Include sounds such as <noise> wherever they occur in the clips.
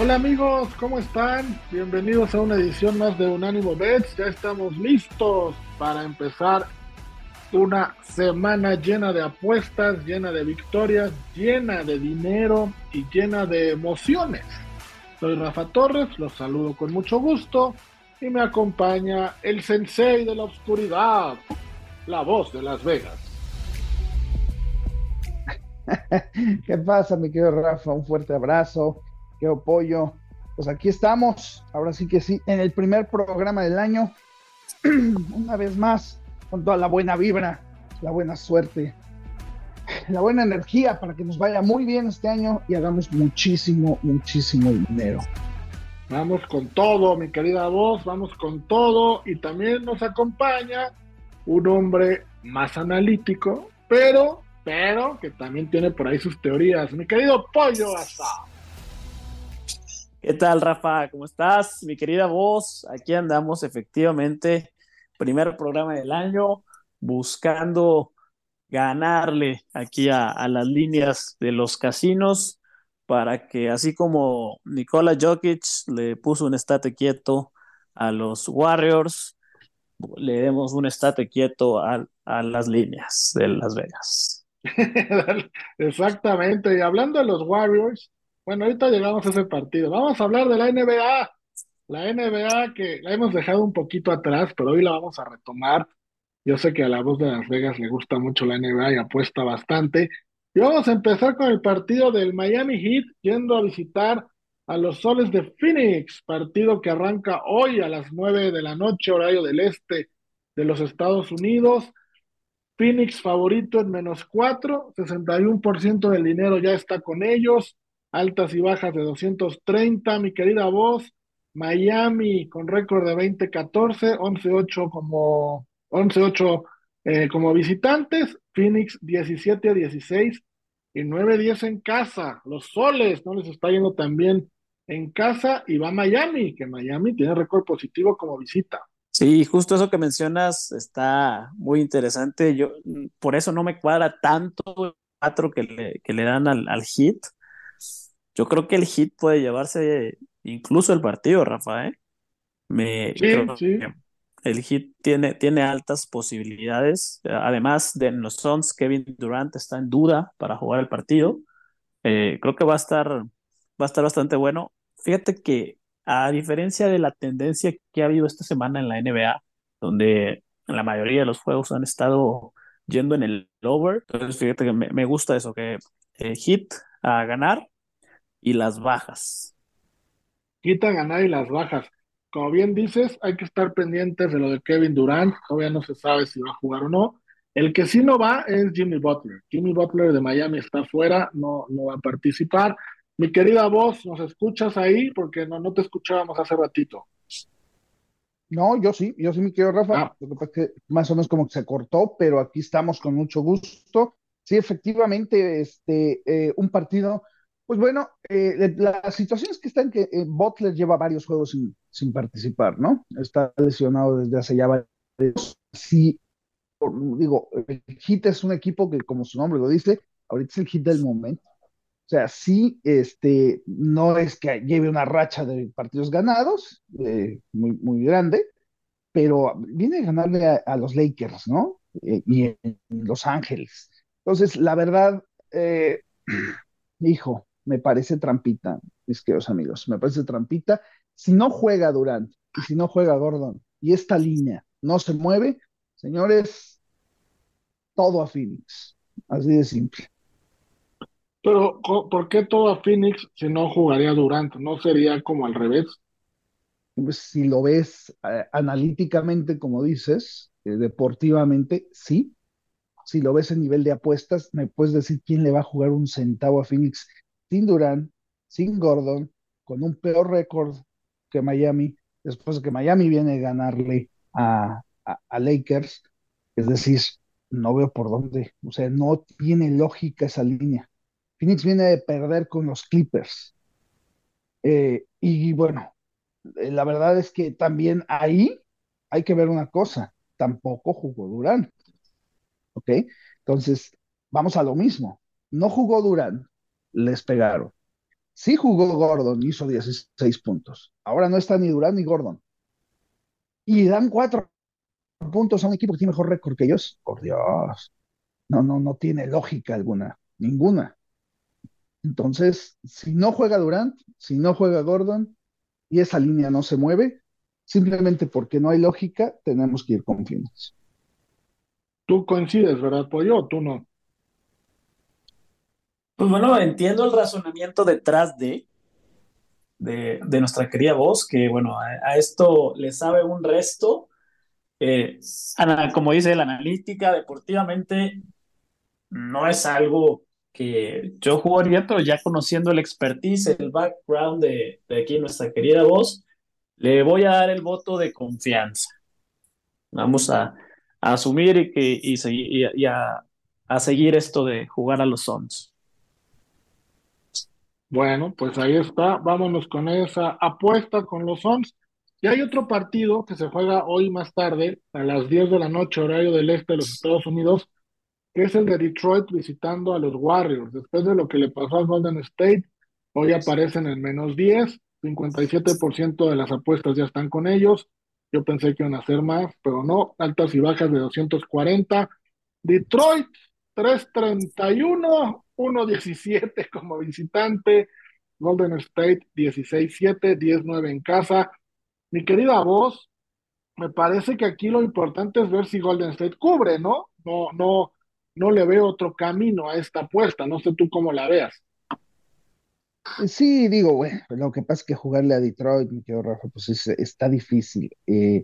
Hola amigos, ¿cómo están? Bienvenidos a una edición más de Unánimo Bets. Ya estamos listos para empezar una semana llena de apuestas, llena de victorias, llena de dinero y llena de emociones. Soy Rafa Torres, los saludo con mucho gusto y me acompaña el sensei de la oscuridad, la voz de Las Vegas. <laughs> ¿Qué pasa, mi querido Rafa? Un fuerte abrazo qué apoyo. Pues aquí estamos, ahora sí que sí, en el primer programa del año, <clears throat> una vez más, con toda la buena vibra, la buena suerte, la buena energía para que nos vaya muy bien este año y hagamos muchísimo, muchísimo dinero. Vamos con todo, mi querida voz, vamos con todo. Y también nos acompaña un hombre más analítico, pero, pero que también tiene por ahí sus teorías, mi querido Pollo hasta ¿Qué tal, Rafa? ¿Cómo estás? Mi querida voz, aquí andamos efectivamente, primer programa del año, buscando ganarle aquí a, las líneas de los casinos para que así como Nikola Jokic le puso un estate quieto a los Warriors, le demos un estate quieto a, a las líneas de Las Vegas. <laughs> Exactamente, y hablando de los Warriors, bueno, ahorita llegamos a ese partido. Vamos a hablar de la NBA. La NBA que la hemos dejado un poquito atrás, pero hoy la vamos a retomar. Yo sé que a la voz de Las Vegas le gusta mucho la NBA y apuesta bastante. Y vamos a empezar con el partido del Miami Heat yendo a visitar a los Soles de Phoenix, partido que arranca hoy a las nueve de la noche, horario del este de los Estados Unidos. Phoenix favorito en menos cuatro, 61% del dinero ya está con ellos altas y bajas de 230, mi querida voz. Miami con récord de 20-14, 11-8 como 11-8 eh, como visitantes, Phoenix 17-16 y 9-10 en casa. Los soles no les está yendo tan bien en casa y va Miami, que Miami tiene récord positivo como visita. Sí, justo eso que mencionas está muy interesante. Yo por eso no me cuadra tanto el 4 que le, que le dan al, al hit yo creo que el hit puede llevarse incluso el partido, Rafa, ¿eh? Me, sí, el hit tiene, tiene altas posibilidades. Además de los Suns, Kevin Durant está en duda para jugar el partido. Eh, creo que va a estar, va a estar bastante bueno. Fíjate que a diferencia de la tendencia que ha habido esta semana en la NBA, donde la mayoría de los juegos han estado yendo en el over, entonces fíjate que me, me gusta eso, que el hit a ganar y las bajas. Quita ganar y las bajas. Como bien dices, hay que estar pendientes de lo de Kevin Durant. Todavía no se sabe si va a jugar o no. El que sí no va es Jimmy Butler. Jimmy Butler de Miami está fuera, no, no va a participar. Mi querida voz, ¿nos escuchas ahí? Porque no, no te escuchábamos hace ratito. No, yo sí, yo sí me quiero, Rafa. Ah. Lo que pasa es que más o menos como que se cortó, pero aquí estamos con mucho gusto. Sí, efectivamente, este, eh, un partido pues bueno, eh, la situación es que está en que eh, Butler lleva varios juegos sin, participar, ¿no? Está lesionado desde hace ya varios. Sí, digo, el Hit es un equipo que, como su nombre lo dice, ahorita es el hit del momento. O sea, sí, este, no es que lleve una racha de partidos ganados, eh, muy, muy grande, pero viene a ganarle a, los Lakers, ¿no? y en Los Ángeles. Entonces, la verdad, <clears throat> hijo, me parece trampita, mis queridos amigos, me parece trampita. Si no juega Durant y si no juega Gordon y esta línea no se mueve, señores, todo a Phoenix, así de simple. Pero, ¿por qué todo a Phoenix si no jugaría Durant? ¿No sería como al revés? Pues si lo ves eh, analíticamente, como dices, eh, deportivamente, sí. Si lo ves en nivel de apuestas, me puedes decir quién le va a jugar un centavo a Phoenix sin Durán, sin Gordon, con un peor récord que Miami, después de que Miami viene a ganarle a, a, Lakers. Es decir, no veo por dónde. O sea, no tiene lógica esa línea. Phoenix viene de perder con los Clippers. Eh, y bueno, eh, la verdad es que también ahí hay que ver una cosa. Tampoco jugó Durán. ¿Ok? Entonces, vamos a lo mismo. No jugó Durán, les pegaron. Sí jugó Gordon, hizo 16 puntos. Ahora no está ni Durán ni Gordon. Y dan cuatro puntos a un equipo que tiene mejor récord que ellos. Por Dios. No, no, no tiene lógica alguna. Ninguna. Entonces, si no juega Durant, si no juega Gordon y esa línea no se mueve, simplemente porque no hay lógica, tenemos que ir con Phoenix. Tú coincides, ¿verdad, Pollo? ¿O tú no? Pues bueno, entiendo el razonamiento detrás de, de, nuestra querida voz, que bueno, a, esto le sabe un resto. Eh, como dice la analítica, deportivamente no es algo que yo jugaría, pero ya conociendo el expertise, el background de, de aquí nuestra querida voz, le voy a dar el voto de confianza. Vamos a, asumir y, que, y, a, a seguir esto de jugar a los Suns. Bueno, pues ahí está. Vámonos con esa apuesta con los Suns. Y hay otro partido que se juega hoy más tarde, a las 10 de la noche, horario del este de los Estados Unidos, que es el de Detroit visitando a los Warriors. Después de lo que le pasó a Golden State, hoy aparecen en menos 10, 57% de las apuestas ya están con ellos. Yo pensé que iban a hacer más, pero no. Altas y bajas de 240. Detroit, 331, 1.17 <laughs> como visitante. Golden State, 16-7, 10-9 en casa. Mi querida voz, me parece que aquí lo importante es ver si Golden State cubre, ¿no? No, no, no le veo otro camino a esta apuesta. No sé tú cómo la veas. Sí, digo, bueno, lo que pasa es que jugarle a Detroit, mi querido Rafa, pues está difícil. Eh,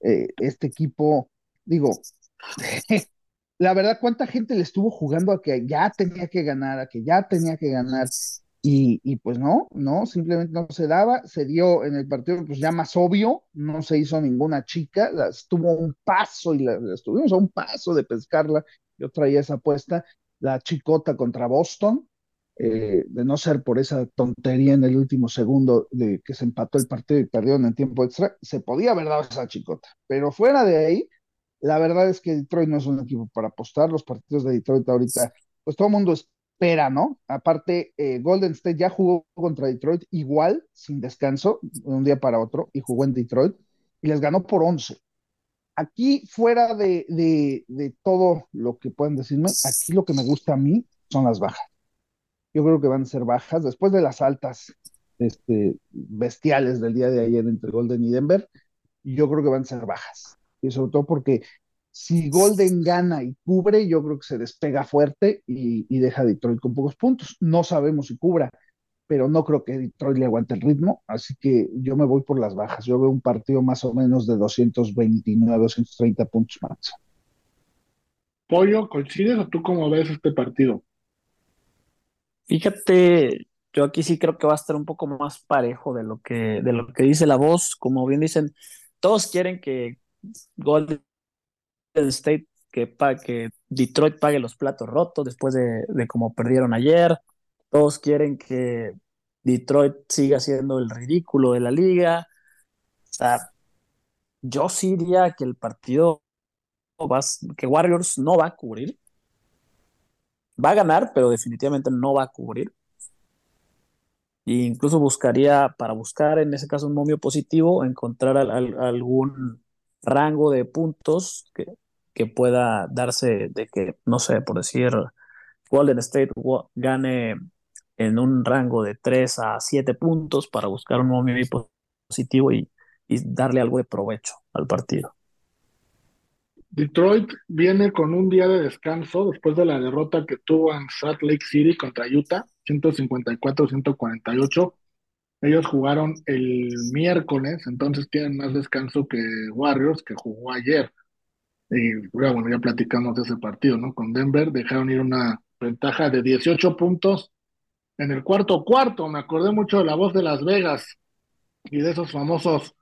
eh, este equipo, digo, <laughs> la verdad, ¿cuánta gente le estuvo jugando a que ya tenía que ganar, a que ya tenía que ganar? Y, y, pues no, no, simplemente no se daba, se dio en el partido pues ya más obvio, no se hizo ninguna chica, estuvo un paso y la, estuvimos a un paso de pescarla, yo traía esa apuesta, la chicota contra Boston, eh, de no ser por esa tontería en el último segundo de que se empató el partido y perdieron en tiempo extra, se podía haber dado esa chicota. Pero fuera de ahí, la verdad es que Detroit no es un equipo para apostar. Los partidos de Detroit ahorita, pues todo el mundo espera, ¿no? Aparte, eh, Golden State ya jugó contra Detroit igual, sin descanso, de un día para otro, y jugó en Detroit, y les ganó por 11. Aquí, fuera de, de todo lo que pueden decirme, aquí lo que me gusta a mí son las bajas yo creo que van a ser bajas. Después de las altas este, bestiales del día de ayer entre Golden y Denver, yo creo que van a ser bajas. Y sobre todo porque si Golden gana y cubre, yo creo que se despega fuerte y, deja a Detroit con pocos puntos. No sabemos si cubra, pero no creo que Detroit le aguante el ritmo, así que yo me voy por las bajas. Yo veo un partido más o menos de 229, 230 puntos más. Pollo, ¿coincides o tú cómo ves este partido? Fíjate, yo aquí sí creo que va a estar un poco más parejo de lo que, de lo que dice la voz. Como bien dicen, todos quieren que Golden State, que, Detroit pague los platos rotos después de, cómo perdieron ayer. Todos quieren que Detroit siga siendo el ridículo de la liga. O sea, yo sí diría que el partido que Warriors no va a cubrir va a ganar, pero definitivamente no va a cubrir. E incluso buscaría, para buscar en ese caso un momio positivo, encontrar algún rango de puntos que, que pueda darse de que, no sé, por decir, Golden State gane en un rango de 3 a 7 puntos para buscar un momio positivo y darle algo de provecho al partido. Detroit viene con un día de descanso después de la derrota que tuvo en Salt Lake City contra Utah, 154-148. Ellos jugaron el miércoles, entonces tienen más descanso que Warriors, que jugó ayer. Y bueno, ya platicamos de ese partido, ¿no? Con Denver dejaron ir una ventaja de 18 puntos en el cuarto cuarto. Me acordé mucho de la voz de Las Vegas y de esos famosos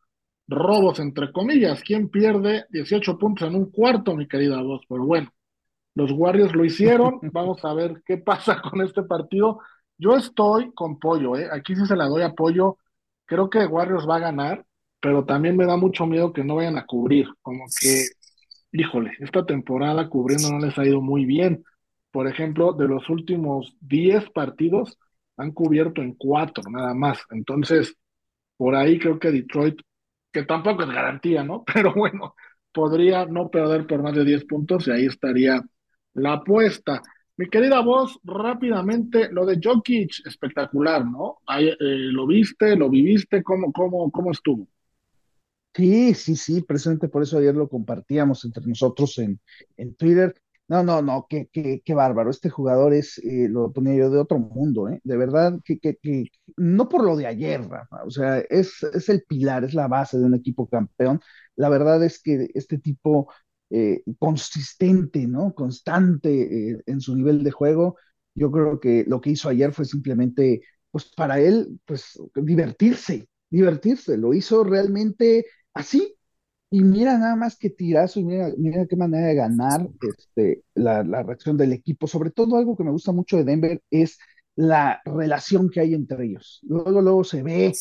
robos, entre comillas. ¿Quién pierde 18 puntos en un cuarto, mi querida voz? Pero bueno, los Warriors lo hicieron. <laughs> Vamos a ver qué pasa con este partido. Yo estoy con pollo, ¿eh? Aquí sí se la doy apoyo. Creo que Warriors va a ganar, pero también me da mucho miedo que no vayan a cubrir. Como que, híjole, esta temporada cubriendo no les ha ido muy bien. Por ejemplo, de los últimos 10 partidos, han cubierto en 4 nada más. Entonces, por ahí creo que Detroit, que tampoco es garantía, ¿no? <laughs> Pero bueno, podría no perder por más de 10 puntos y ahí estaría la apuesta. Mi querida voz, rápidamente, lo de Jokic, espectacular, ¿no? Eh, ¿Lo viste, lo viviste? ¿Cómo, cómo, cómo estuvo? Sí, sí, sí, precisamente por eso ayer lo compartíamos entre nosotros en, en Twitter. No, no, no, qué, qué, qué bárbaro. Este jugador es, eh, lo ponía yo de otro mundo, ¿eh? De verdad, que, que, que no por lo de ayer, Rafa, o sea, es, es el pilar, es la base de un equipo campeón. La verdad es que este tipo eh, consistente, ¿no? Constante eh, en su nivel de juego, yo creo que lo que hizo ayer fue simplemente, pues para él, pues divertirse, divertirse. Lo hizo realmente así, y mira nada más que tirazo y mira, mira qué manera de ganar este, la, la, reacción del equipo. Sobre todo algo que me gusta mucho de Denver es la relación que hay entre ellos. Luego, luego se ve,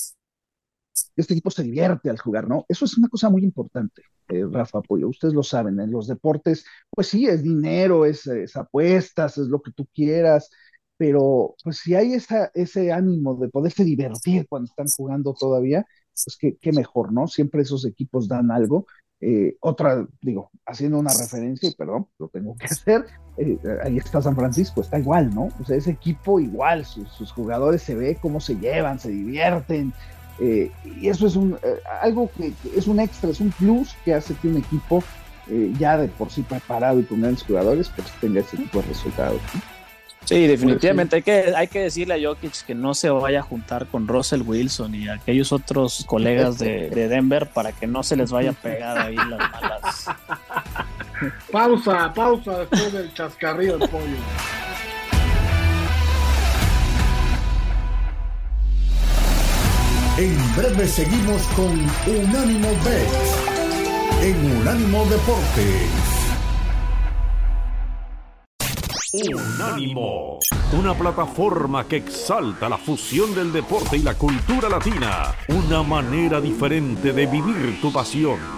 este equipo se divierte al jugar, ¿no? Eso es una cosa muy importante, eh, Rafa Pollo. Ustedes lo saben, en los deportes, pues sí, es dinero, es, es apuestas, es lo que tú quieras, pero pues si hay esa, ese ánimo de poderse divertir cuando están jugando todavía, pues qué, qué mejor, ¿no? Siempre esos equipos dan algo. Eh, otra, digo, haciendo una referencia, y perdón, lo tengo que <laughs> hacer, eh, ahí está San Francisco, está igual, ¿no? O sea, ese equipo igual, sus, sus jugadores se ve cómo se llevan, se divierten, eh, y eso es un, eh, algo que, que, es un extra, es un plus que hace que un equipo eh, ya de por sí preparado y con grandes jugadores, pues tenga ese tipo de resultados. ¿no? Sí, definitivamente hay que, hay que decirle a Jokic que no se vaya a juntar con Russell Wilson y aquellos otros colegas de, de Denver para que no se les vaya a pegar ahí las malas. <laughs> Pausa, pausa después del chascarrillo del pollo. En breve seguimos con Unánimo Bet en Unánimo Deportes. Unánimo, una plataforma que exalta la fusión del deporte y la cultura latina, una manera diferente de vivir tu pasión.